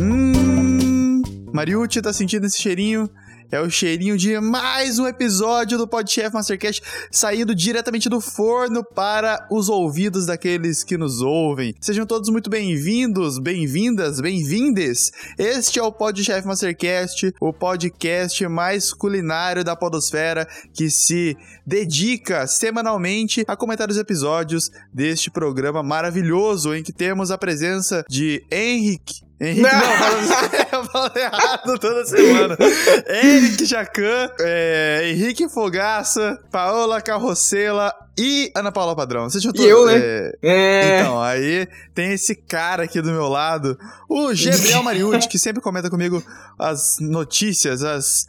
Hum, Mariucci tá sentindo esse cheirinho? É o cheirinho de mais um episódio do Podchef Mastercast saindo diretamente do forno para os ouvidos daqueles que nos ouvem. Sejam todos muito bem-vindos, bem-vindas, bem-vindes. Este é o Podchef Mastercast, o podcast mais culinário da podosfera que se dedica semanalmente a comentar os episódios deste programa maravilhoso em que temos a presença de Henrique Henrique, não, não eu falo errado toda semana. Henrique Jacan, é, Henrique Fogaça, Paola Carrossela e Ana Paula Padrão. Você já E eu, né? É... É. Então, aí tem esse cara aqui do meu lado, o Gabriel Mariucci, que sempre comenta comigo as notícias, as,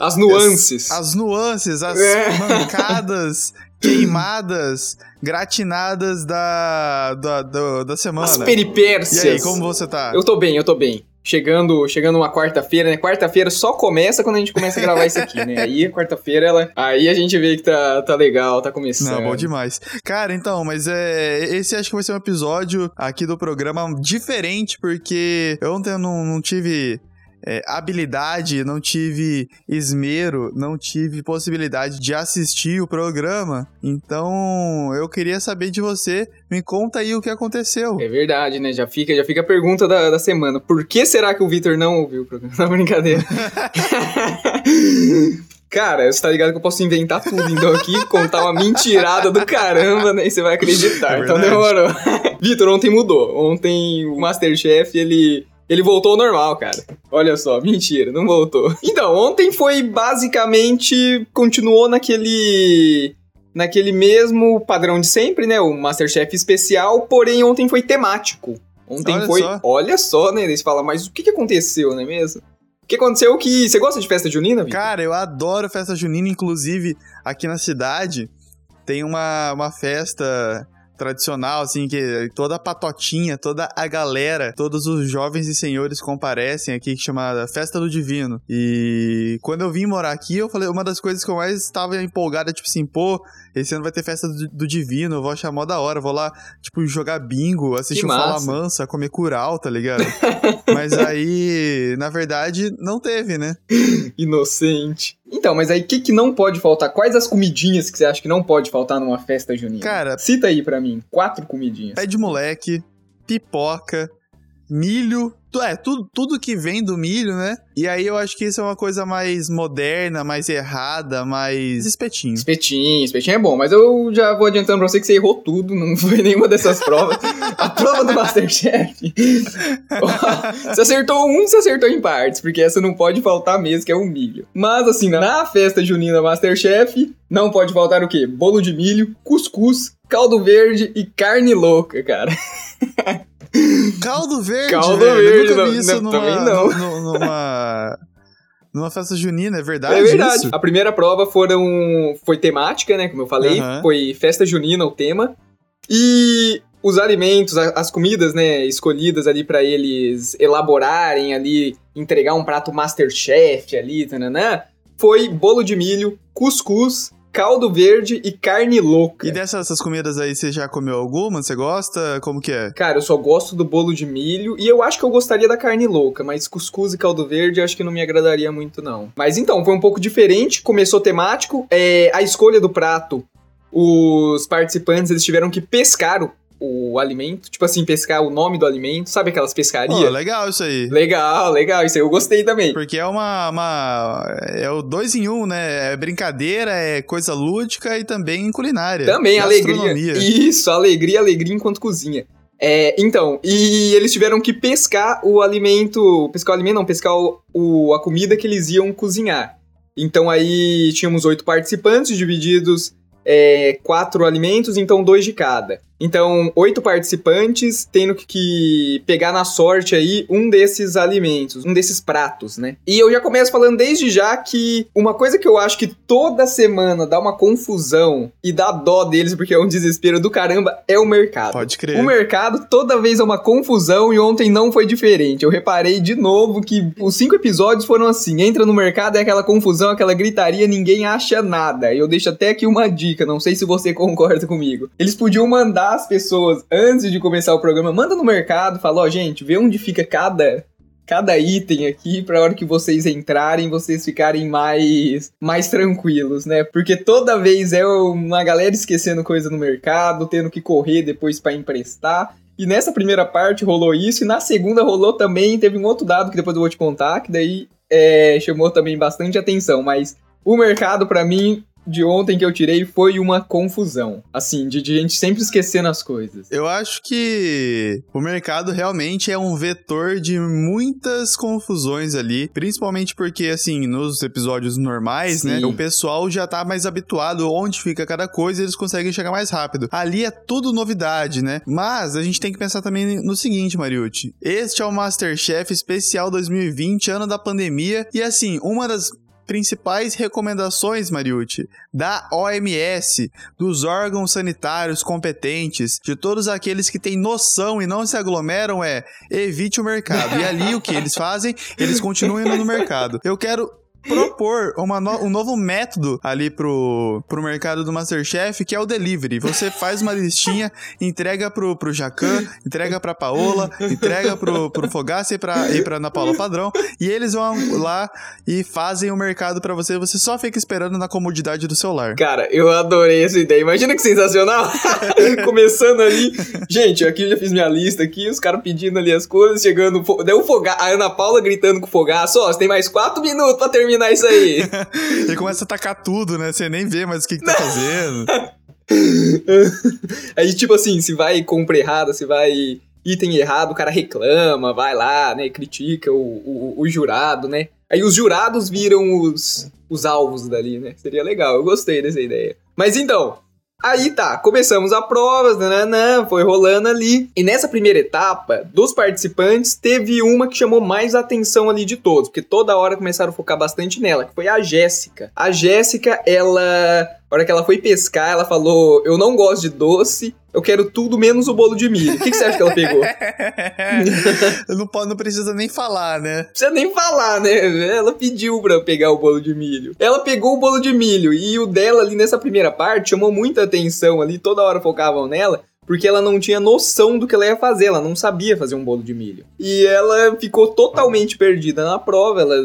As nuances. as nuances, as É. mancadas, queimadas, gratinadas da, da, da, da semana. As E peripécias. aí, como você tá? Eu tô bem, eu tô bem. Chegando, chegando uma quarta-feira, né? Quarta-feira só começa quando a gente começa a gravar isso aqui, né? Aí, quarta-feira, ela. Aí a gente vê que tá, tá legal, tá começando. Não, bom demais. Cara, então, mas é. Esse acho que vai ser um episódio aqui do programa diferente, porque ontem eu não, não tive. É, habilidade, não tive esmero, não tive possibilidade de assistir o programa. Então, eu queria saber de você. Me conta aí o que aconteceu. É verdade, né? Já fica, já fica a pergunta da, da semana. Por que será que o Victor não ouviu o programa? Não, brincadeira. Cara, você tá ligado que eu posso inventar tudo, então aqui contar uma mentirada do caramba, né? E você vai acreditar. É então demorou. Vitor, ontem mudou. Ontem o Masterchef, ele. Ele voltou ao normal, cara. Olha só, mentira, não voltou. Então, ontem foi basicamente. Continuou naquele. Naquele mesmo padrão de sempre, né? O Masterchef especial, porém ontem foi temático. Ontem Olha foi. só. Olha só, né? Eles falam, mas o que, que aconteceu, não é mesmo? O que aconteceu que. Você gosta de festa junina, Vitor? Cara, eu adoro festa junina, inclusive aqui na cidade tem uma, uma festa tradicional, assim, que toda a patotinha, toda a galera, todos os jovens e senhores comparecem aqui, que chama Festa do Divino. E quando eu vim morar aqui, eu falei, uma das coisas que eu mais estava empolgada, tipo assim, pô, esse ano vai ter Festa do, do Divino, eu vou achar mó da hora, vou lá, tipo, jogar bingo, assistir o Fala. Mansa, comer curau, tá ligado? Mas aí, na verdade, não teve, né? Inocente. Então, mas aí o que, que não pode faltar? Quais as comidinhas que você acha que não pode faltar numa festa junina? Cara- Cita aí pra mim. Quatro comidinhas. pé de moleque, pipoca, milho, é, tudo, tudo que vem do milho, né? E aí eu acho que isso é uma coisa mais moderna, mais errada, mais espetinho. Espetinho, espetinho é bom, mas eu já vou adiantando pra você que você errou tudo, não foi nenhuma dessas provas. A prova do Masterchef. Você acertou um, você acertou em partes, porque essa não pode faltar mesmo, que é o milho. Mas assim, na festa junina Masterchef, não pode faltar o quê? Bolo de milho, cuscuz, caldo verde e carne louca, cara. Caldo verde, Caldo velho. Eu verde, nunca vi isso não, numa, também não. nu- numa, numa festa junina, é verdade É verdade. isso? A primeira prova foram foi temática, né? Como eu falei, Aham. foi festa junina o tema. E os alimentos, as comidas, né, escolhidas ali pra eles elaborarem ali, entregar um prato Masterchef ali, tananã, foi bolo de milho, cuscuz, caldo verde e carne louca. E dessas essas comidas aí, você já comeu alguma? Você gosta? Como que é? Cara, eu só gosto do bolo de milho e eu acho que eu gostaria da carne louca, mas cuscuz e caldo verde eu acho que não me agradaria muito, não. Mas então, foi um pouco diferente, começou temático, é, a escolha do prato, os participantes eles tiveram que pescar o, alimento, tipo assim, pescar o nome do alimento, sabe aquelas pescarias? legal isso aí. legal, legal, isso aí eu gostei também. Porque é uma, uma. É o dois em um, né? É brincadeira, é coisa lúdica e também culinária. Também, alegria. Isso, alegria, alegria enquanto cozinha. É, então, e eles tiveram que pescar o alimento. Pescar o alimento, não, pescar o, o- a comida que eles iam cozinhar. Então aí tínhamos oito participantes, divididos é, quatro alimentos, então dois de cada. Então, oito participantes tendo que pegar na sorte aí um desses alimentos, um desses pratos, né? E eu já começo falando desde já que uma coisa que eu acho que toda semana dá uma confusão e dá dó deles porque é um desespero do caramba é o mercado. Pode crer. O mercado toda vez é uma confusão e ontem não foi diferente. Eu reparei de novo que os cinco episódios foram assim: entra no mercado é aquela confusão, aquela gritaria, ninguém acha nada. Eu deixo até aqui uma dica, não sei se você concorda comigo. Eles podiam mandar as pessoas antes de começar o programa, manda no mercado, fala, ó, oh, gente, vê onde fica cada cada item aqui para hora que vocês entrarem, vocês ficarem mais mais tranquilos, né? Porque toda vez é uma galera esquecendo coisa no mercado, tendo que correr depois para emprestar. E nessa primeira parte rolou isso, e na segunda rolou também, teve um outro dado que depois eu vou te contar, que daí é, chamou também bastante atenção, mas o mercado para mim de ontem que eu tirei foi uma confusão. Assim, de, de, gente sempre esquecendo as coisas. Eu acho que o mercado realmente é um vetor de muitas confusões ali. Principalmente porque, assim, nos episódios normais, né, Sim. né? O pessoal já tá mais habituado onde fica cada coisa e eles conseguem chegar mais rápido. Ali é tudo novidade, né? Mas a gente tem que pensar também no seguinte, Mariucci. Este é o Masterchef especial 2020, ano da pandemia. E assim, uma das principais recomendações, Mariucci, da OMS, dos órgãos sanitários competentes, de todos aqueles que têm noção e não se aglomeram é evite o mercado. E ali o que eles fazem? Eles continuam indo no mercado. Eu quero propor uma no, um novo método ali pro, pro mercado do Masterchef, que é o delivery. Você faz uma listinha, entrega pro, pro Jacan, entrega pra Paola, entrega pro, pro Fogaça e pra, e pra Ana Paula Padrão, e eles vão lá e fazem o mercado para você, você só fica esperando na comodidade do celular. Cara, eu adorei essa ideia. Imagina que sensacional! Começando ali. Gente, aqui eu já fiz minha lista aqui, os caras pedindo ali as coisas, chegando. Daí o Fogaça, a Ana Paula gritando com o Fogaça, ó, você tem mais quatro minutos pra terminar terminar isso aí. Ele começa a tacar tudo, né? Você nem vê mais o que, que tá fazendo. aí, tipo assim, se vai compra errada, se vai item errado, o cara reclama, vai lá, né? Critica o, o, o jurado, né? Aí os jurados viram os, os alvos dali, né? Seria legal, eu gostei dessa ideia. Mas então, Aí tá, começamos a prova, nananã, foi rolando ali. E nessa primeira etapa, dos participantes, teve uma que chamou mais atenção ali de todos, porque toda hora começaram a focar bastante nela, que foi a Jéssica. A Jéssica, ela a hora que ela foi pescar, ela falou: Eu não gosto de doce, eu quero tudo menos o bolo de milho. O que, que você acha que ela pegou? não, pode, não precisa nem falar, né? Precisa nem falar, né? Ela pediu pra pegar o bolo de milho. Ela pegou o bolo de milho e o dela ali nessa primeira parte chamou muita atenção ali, toda hora focavam nela porque ela não tinha noção do que ela ia fazer, ela não sabia fazer um bolo de milho. E ela ficou totalmente perdida na prova, ela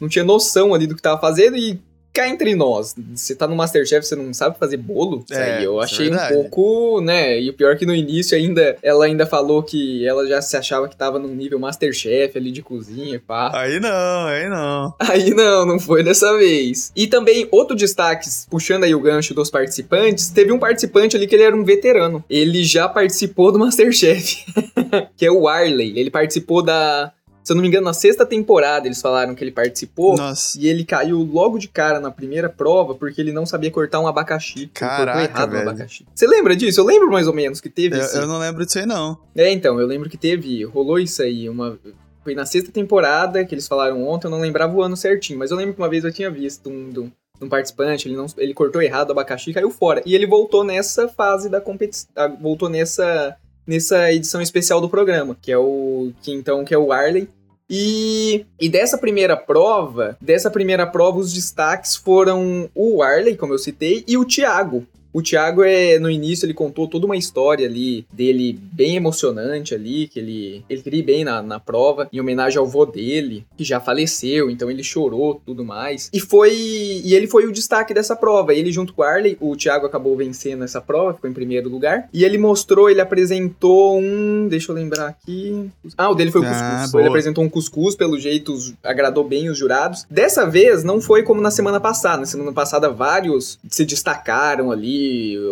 não tinha noção ali do que estava fazendo e cá entre nós, você tá no Masterchef, você não sabe fazer bolo? É, aí eu é achei é um pouco, né? E o pior é que no início ainda, ela ainda falou que ela já se achava que tava num nível Masterchef ali de cozinha e pá. Aí não, aí não. Aí não, não foi dessa vez. E também, outro destaque, puxando aí o gancho dos participantes, teve um participante ali que ele era um veterano. Ele já participou do Masterchef, que é o Arley. Ele participou da se eu não me engano, na sexta temporada eles falaram que ele participou. Nossa. E ele caiu logo de cara na primeira prova porque ele não sabia cortar um abacaxi. Caraca, errado velho. um abacaxi. Você lembra disso? Eu lembro mais ou menos que teve eu, eu não lembro disso aí, não. É, então, eu lembro que teve, rolou isso aí, uma... Foi na sexta temporada que eles falaram ontem, eu não lembrava o ano certinho, mas eu lembro que uma vez eu tinha visto um, um, um participante, ele, não, ele cortou errado o abacaxi e caiu fora. E ele voltou nessa fase da competição, voltou nessa nessa edição especial do programa, que é o que então que é o Arley, e, e dessa primeira prova, dessa primeira prova, os destaques foram o Arley, como eu citei, e o Thiago. O Thiago, é, no início, ele contou toda uma história ali dele bem emocionante ali, que ele, ele queria bem na, na prova, em homenagem ao vô dele, que já faleceu, então ele chorou tudo mais. E foi. E ele foi o destaque dessa prova. Ele, junto com o Arley, o Thiago acabou vencendo essa prova, ficou em primeiro lugar. E ele mostrou, ele apresentou um. Deixa eu lembrar aqui. Ah, o dele foi o ah, cuscuz. Ele apresentou um cuscuz, pelo jeito, agradou bem os jurados. Dessa vez, não foi como na semana passada. Na semana passada, vários se destacaram ali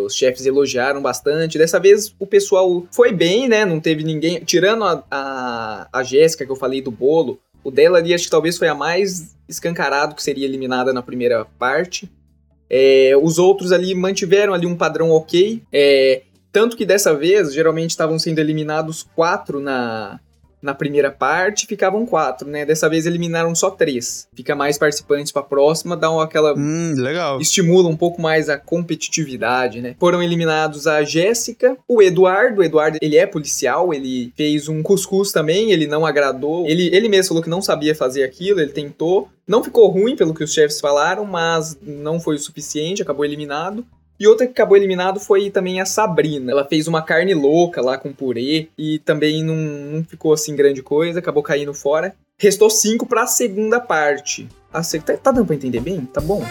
os chefes elogiaram bastante. Dessa vez o pessoal foi bem, né? Não teve ninguém. Tirando a, a, a Jéssica que eu falei do bolo, o dela ali acho que talvez foi a mais escancarado que seria eliminada na primeira parte. É, os outros ali mantiveram ali um padrão ok. É, Tanto que dessa vez, geralmente estavam sendo eliminados quatro na, na primeira parte, ficavam quatro, né? Dessa vez eliminaram só três. Fica mais participantes pra próxima, dá uma, aquela. Hum, legal. Estimula um pouco mais a competitividade, né? Foram eliminados a Jéssica, o Eduardo. O Eduardo, ele é policial, ele fez um cuscuz também, ele não agradou. Ele, ele mesmo falou que não sabia fazer aquilo, ele tentou. Não ficou ruim, pelo que os chefes falaram, mas não foi o suficiente, acabou eliminado. E outra que acabou eliminado foi também a Sabrina. Ela fez uma carne louca lá com purê e também não, não ficou assim grande coisa, acabou caindo fora. Restou cinco para a segunda parte. A tá, tá dando pra entender bem? Tá bom?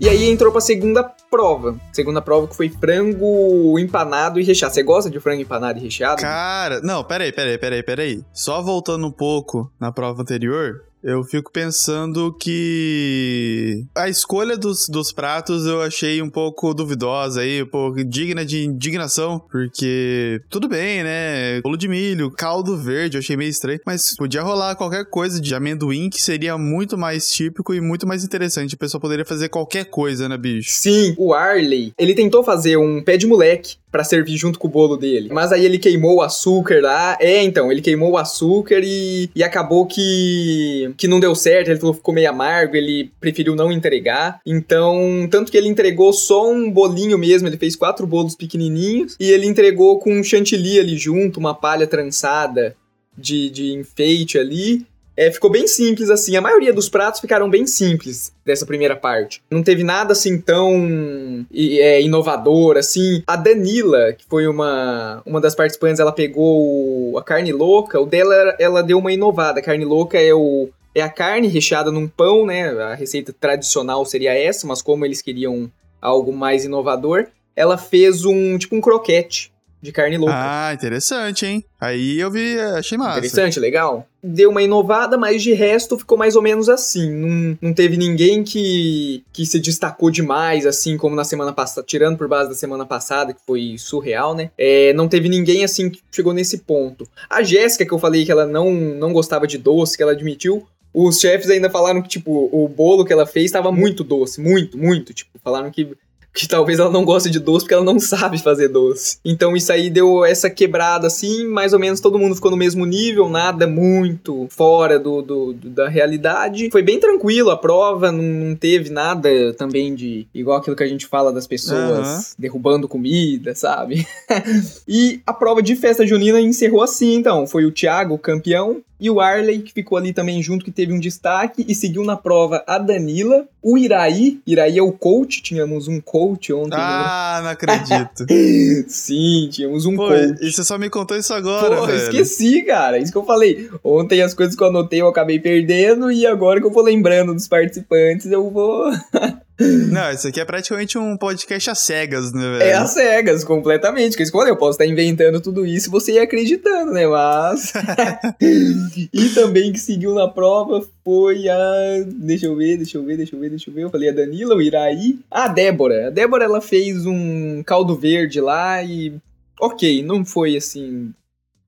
E aí entrou pra segunda prova. Segunda prova que foi frango empanado e recheado. Você gosta de frango empanado e recheado? Cara, não, peraí, peraí, peraí, peraí. Só voltando um pouco na prova anterior, eu fico pensando que a escolha dos, dos pratos eu achei um pouco duvidosa aí, um pouco digna de indignação, porque tudo bem, né? Bolo de milho, caldo verde, eu achei meio estranho, mas podia rolar qualquer coisa de amendoim que seria muito mais típico e muito mais interessante. A pessoa poderia fazer qualquer coisa, né, bicho? Sim, o Arley, ele tentou fazer um pé de moleque para servir junto com o bolo dele. Mas aí ele queimou o açúcar lá. É, então, ele queimou o açúcar e, e acabou que, que não deu certo. Ele ficou meio amargo, ele preferiu não entregar. Então, tanto que ele entregou só um bolinho mesmo. Ele fez quatro bolos pequenininhos e ele entregou com um chantilly ali junto, uma palha trançada de, de enfeite ali. É, ficou bem simples assim. A maioria dos pratos ficaram bem simples dessa primeira parte. Não teve nada assim tão é, inovador assim. A Danila, que foi uma, uma das participantes, ela pegou a carne louca. O dela, ela deu uma inovada. A carne louca é o é a carne recheada num pão, né? A receita tradicional seria essa, mas como eles queriam algo mais inovador, ela fez um tipo um croquete de carne louca. Ah, interessante, hein? Aí eu vi, achei massa. Interessante, legal. Deu uma inovada, mas de resto ficou mais ou menos assim. Não, não teve ninguém que, que se destacou demais, assim como na semana passada, tirando por base da semana passada, que foi surreal, né? É, não teve ninguém assim que chegou nesse ponto. A Jéssica, que eu falei que ela não, não gostava de doce, que ela admitiu, os chefes ainda falaram que, tipo, o bolo que ela fez estava muito doce, muito, muito. Tipo, falaram que que talvez ela não goste de doce porque ela não sabe fazer doce. Então isso aí deu essa quebrada assim, mais ou menos todo mundo ficou no mesmo nível, nada muito fora do, do, do da realidade. Foi bem tranquilo a prova, não, não, teve nada também de igual aquilo que a gente fala das pessoas uhum. derrubando comida, sabe? e a prova de festa junina encerrou assim, então, foi o Thiago campeão, e o Arley, que ficou ali também junto, que teve um destaque, e seguiu na prova a Danila, o Iraí, Iraí é o coach, tínhamos um coach ontem. Ah, no... não acredito. Sim, tínhamos um Pô, coach. E você só me contou isso agora, Pô, velho. esqueci, cara, isso que eu falei. Ontem as coisas que eu anotei eu acabei perdendo, e agora que eu vou lembrando dos participantes, eu vou... Não, isso aqui é praticamente um podcast a cegas, né, velho? É a cegas, completamente. Que eu eu posso estar inventando tudo isso e você ir acreditando, né? Mas. e também que seguiu na prova foi a. Deixa eu ver, deixa eu ver, deixa eu ver, deixa eu ver. Eu falei a Danila, o Iraí. A Débora. A Débora ela fez um caldo verde lá e. Ok, não foi assim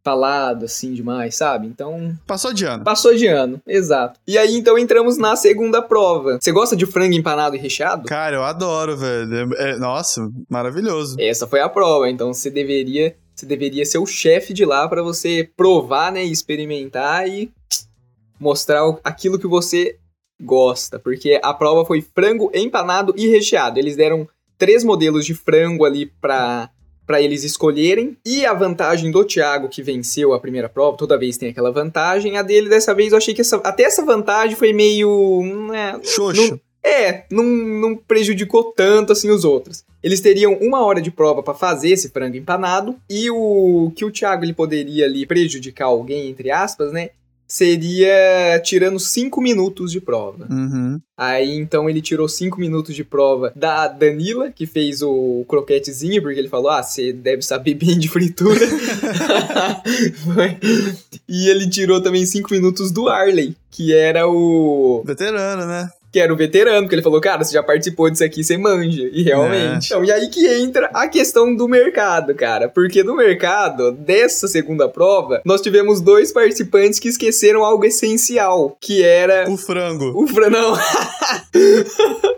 falado assim demais, sabe? Então. Passou de ano. Passou de ano, exato. E aí então entramos na segunda prova. Você gosta de frango empanado e recheado? Cara, eu adoro, velho. É, nossa, maravilhoso. Essa foi a prova, então você deveria. Você deveria ser o chefe de lá para você provar, né, experimentar e mostrar aquilo que você gosta, porque a prova foi frango empanado e recheado. Eles deram três modelos de frango ali para para eles escolherem. E a vantagem do Thiago, que venceu a primeira prova, toda vez tem aquela vantagem. A dele, dessa vez, eu achei que essa, até essa vantagem foi meio. Né, Xoxo. Não, é, não, não prejudicou tanto assim os outros. Eles teriam uma hora de prova para fazer esse frango empanado. E o que o Thiago ele poderia ali prejudicar alguém, entre aspas, né? Seria tirando 5 minutos de prova. Uhum. Aí então ele tirou 5 minutos de prova da Danila, que fez o croquetezinho, porque ele falou: Ah, você deve saber bem de fritura. e ele tirou também 5 minutos do Arley, que era o. Veterano, né? Que era o veterano, porque ele falou, cara, você já participou disso aqui, você manja. E realmente. É. Então, e aí que entra a questão do mercado, cara. Porque no mercado, dessa segunda prova, nós tivemos dois participantes que esqueceram algo essencial, que era... O frango. O frango, não.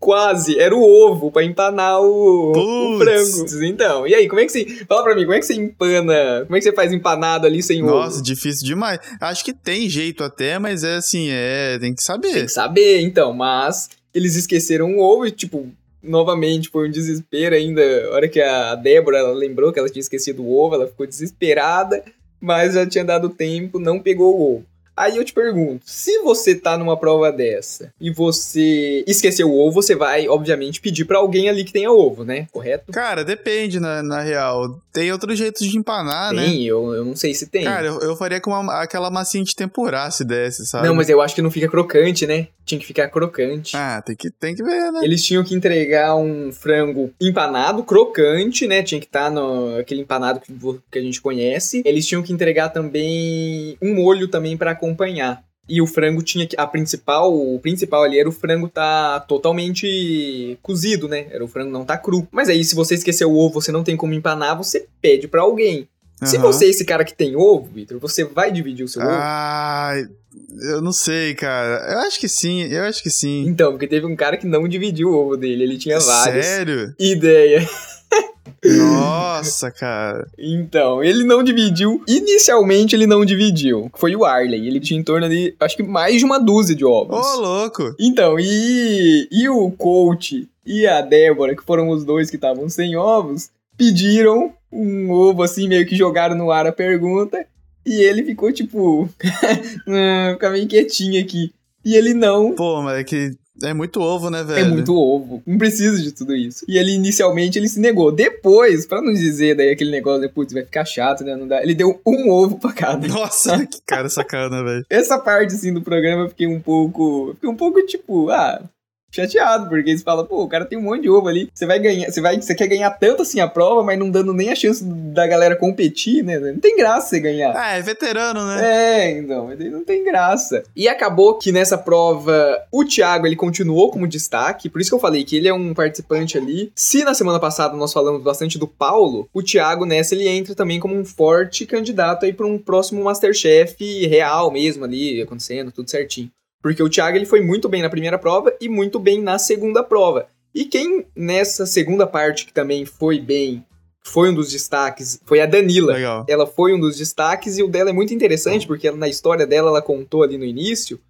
Quase, era o ovo pra empanar o, o frango. Então, e aí, como é que você. Fala pra mim, como é que você empana? Como é que você faz empanado ali sem Nossa, ovo? difícil demais. Acho que tem jeito até, mas é assim, é. Tem que saber. Tem que saber, então, mas eles esqueceram o ovo e, tipo, novamente foi um desespero ainda. A hora que a Débora lembrou que ela tinha esquecido o ovo, ela ficou desesperada, mas já tinha dado tempo, não pegou o ovo. Aí eu te pergunto, se você tá numa prova dessa e você esqueceu o ovo, você vai, obviamente, pedir pra alguém ali que tenha ovo, né? Correto? Cara, depende, na, na real. Tem outro jeito de empanar, né? tem, eu, eu não sei se tem. Cara, eu, eu faria com uma- aquela massinha de tempurá se desse, sabe? não, mas eu acho que não fica crocante, né? Tinha que ficar crocante. Ah, tem que, tem que ver, né? Eles tinham que entregar um frango empanado, crocante, né? Tinha que estar no aquele empanado que, que a gente conhece. Eles tinham que entregar também um molho também pra acompanhar. E o frango tinha que. A principal, o principal ali era o frango tá totalmente cozido, né? Era o frango não tá cru. Mas aí, se você esqueceu o ovo, você não tem como empanar, você pede pra alguém. Se Aham. você é esse cara que tem ovo, Vitor, você vai dividir o seu ovo? Ah, eu não sei, cara. Eu acho que sim, eu acho que sim. Então, porque teve um cara que não dividiu o ovo dele, ele tinha vários. Sério? Ideia. Nossa, cara. Então, ele não dividiu. Inicialmente, ele não dividiu. Foi o Arley. Ele tinha em torno de, acho que mais de uma dúzia de ovos. Ô, louco. Então, e, e o coach e a Débora, que foram os dois que estavam sem ovos, pediram um ovo assim, meio que jogaram no ar a pergunta. E ele ficou tipo. "Ah, fica meio quietinho aqui. E ele não. Pô, mas é que é muito ovo, né, velho? É muito ovo. Não precisa de tudo isso. E ele inicialmente ele se negou. Depois, pra não dizer daí aquele negócio de putz, vai ficar chato, né? Não dá. Ele deu um ovo pra cada. Nossa, que cara sacana, velho. Essa parte assim do programa eu fiquei um pouco. Fiquei um pouco tipo, ah. Chateado, porque eles falam, pô, o cara tem um monte de ovo ali. Você vai ganhar, você vai, você quer ganhar tanto assim a prova, mas não dando nem a chance da galera competir, né? Não tem graça você ganhar. Ah, é veterano, né? É, então, mas aí não tem graça. E acabou que nessa prova o Thiago ele continuou como destaque, por isso que eu falei que ele é um participante ali. Se na semana passada nós falamos bastante do Paulo, o Thiago nessa ele entra também como um forte candidato aí para um próximo Masterchef real mesmo ali, acontecendo, tudo certinho. Porque o Thiago ele foi muito bem na primeira prova e muito bem na segunda prova. E quem nessa segunda parte que também foi bem, foi um dos destaques, foi a Danila Legal. ela foi um dos destaques e o dela é muito interessante porque ela- na história dela ela contou ali no início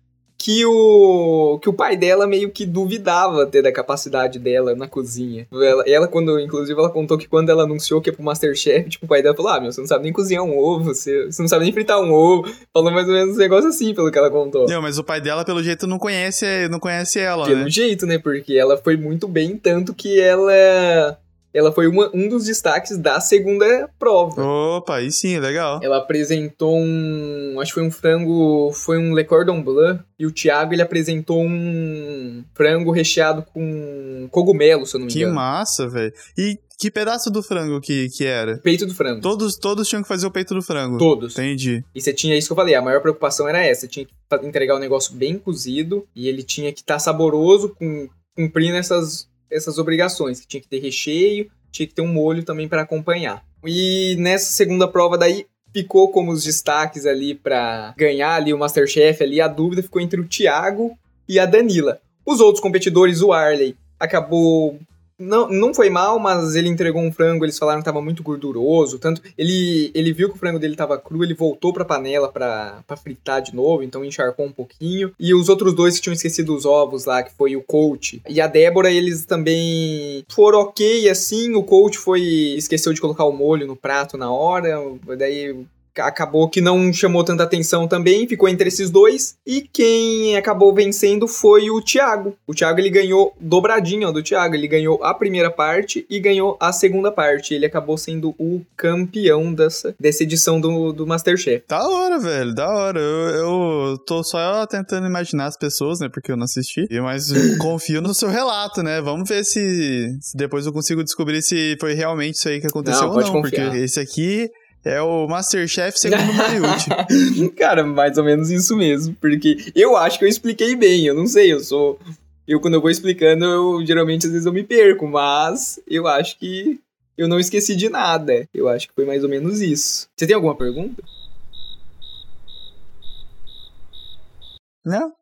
que o que o pai dela meio que duvidava até da capacidade dela na cozinha. Ela, ela quando inclusive ela contou que quando ela anunciou que ia pro MasterChef, tipo o pai dela falou: "Ah, meu, você não sabe nem cozinhar um ovo, você, você não sabe nem fritar um ovo". Falou mais ou menos um negócio assim pelo que ela contou. Não, mas o pai dela, pelo jeito, não conhece, não conhece ela, Pelo né? jeito, né? Porque ela foi muito bem, tanto que ela ela foi uma- um dos destaques da segunda prova. Opa, aí sim, legal. Ela apresentou um. Acho que foi um frango. Foi um Le Cordon Bleu. E o Thiago ele apresentou um frango recheado com cogumelo, se eu não me Que engano. massa, velho. E que pedaço do frango que, que era? Peito do frango. Todos, todos tinham que fazer o peito do frango. Todos. Entendi. E você tinha isso que eu falei, a maior preocupação era essa. Você tinha que entregar o negócio bem cozido e ele tinha que estar saboroso, com, cumprindo essas, essas obrigações. Que tinha que ter recheio, tinha que ter um molho também para acompanhar. E nessa segunda prova daí ficou como os destaques ali para ganhar ali o Masterchef ali, a dúvida ficou entre o Thiago e a Danila. Os outros competidores, o Arley, acabou não, não foi mal, mas ele entregou um frango, eles falaram que tava muito gorduroso, tanto ele ele viu que o frango dele tava cru, ele voltou pra panela pra, pra fritar de novo, então encharcou um pouquinho. E os outros dois que tinham esquecido os ovos lá, que foi o coach e a Débora, eles também foram ok, assim, o coach foi esqueceu de colocar o molho no prato na hora, daí acabou que não chamou tanta atenção também, ficou entre esses dois. E quem acabou vencendo foi o Thiago. O Thiago ele ganhou dobradinho ó, do Thiago, ele ganhou a primeira parte e ganhou a segunda parte. Ele acabou sendo o campeão dessa, dessa edição do, do Masterchef. Da hora, velho, da hora. Eu, eu tô só tentando imaginar as pessoas, né? Porque eu não assisti. Mas confio no seu relato, né? Vamos ver se, se depois eu consigo descobrir se foi realmente isso aí que aconteceu Não, ou pode não. confiar. Porque esse aqui é o Masterchef segundo o Mariucci. Cara, mais ou menos isso mesmo, porque eu acho que eu expliquei bem, eu não sei, eu sou eu quando eu vou explicando, eu geralmente às vezes eu me perco, mas eu acho que eu não esqueci de nada. Eu acho que foi mais ou menos isso. Você tem alguma pergunta? Não?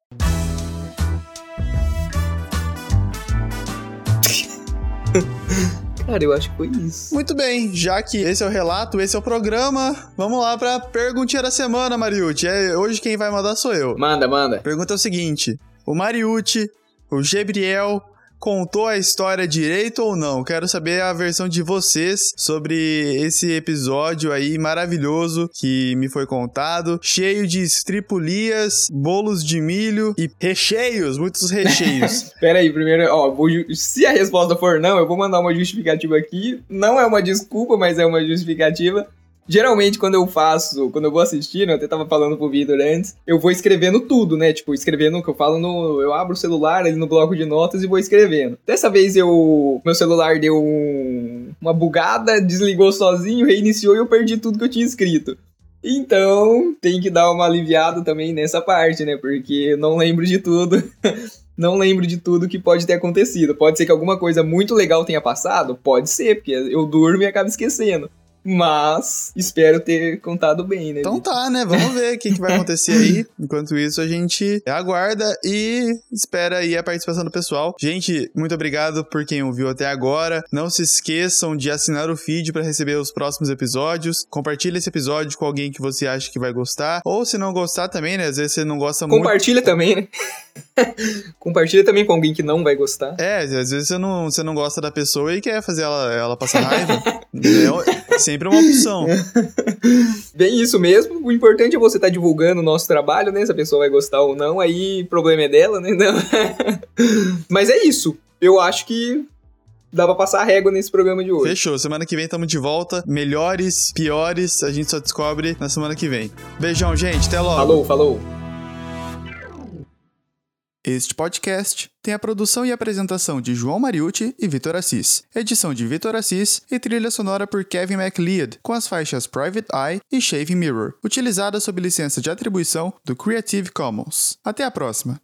Cara, eu acho que foi isso. Muito bem, já que esse é o relato, esse é o programa, vamos lá pra perguntinha da semana, Mariucci. É, hoje quem vai mandar sou eu. Manda, manda. A pergunta é o seguinte: o Mariucci, o Gabriel contou a história direito ou não? Quero saber a versão de vocês sobre esse episódio aí maravilhoso que me foi contado, cheio de estripulias, bolos de milho e recheios, muitos recheios. Pera aí, primeiro, ó, vou, se a resposta for não, eu vou mandar uma justificativa aqui. Não é uma desculpa, mas é uma justificativa. Geralmente, quando eu faço, quando eu vou assistindo, eu até tava falando pro Vitor antes, eu vou escrevendo tudo, né? Tipo, escrevendo o que eu falo no. Eu abro o celular ali no bloco de notas e vou escrevendo. Dessa vez eu. Meu celular deu um, uma bugada, desligou sozinho, reiniciou e eu perdi tudo que eu tinha escrito. Então, tem que dar uma aliviada também nessa parte, né? Porque não lembro de tudo. não lembro de tudo que pode ter acontecido. Pode ser que alguma coisa muito legal tenha passado? Pode ser, porque eu durmo e acabo esquecendo. Mas espero ter contado bem, né? Então tá, né? Vamos ver o que, que vai acontecer aí. Enquanto isso, a gente aguarda e espera aí a participação do pessoal. Gente, muito obrigado por quem ouviu até agora. Não se esqueçam de assinar o feed para receber os próximos episódios. Compartilhe esse episódio com alguém que você acha que vai gostar. Ou se não gostar também, né? Às vezes você não gosta Compartilha muito. também, né? Compartilha também com alguém que não vai gostar. É, às vezes você não, você não gosta da pessoa e quer fazer ela, ela passar raiva. é sempre uma opção. Bem isso mesmo. O importante é você estar tá divulgando o nosso trabalho, né? Se a pessoa vai gostar ou não, aí o problema é dela, né? Mas é isso. Eu acho que dá pra passar a régua nesse programa de hoje. Fechou. Semana que vem estamos de volta. Melhores, piores, a gente só descobre na semana que vem. Beijão, gente. Até logo. Falou, falou. Este podcast tem a produção e apresentação de João Mariucci e Vitor Assis, edição de Vitor Assis e trilha sonora por Kevin MacLeod, com as faixas Private Eye e Shaving Mirror, utilizadas sob licença de atribuição do Creative Commons. Até a próxima!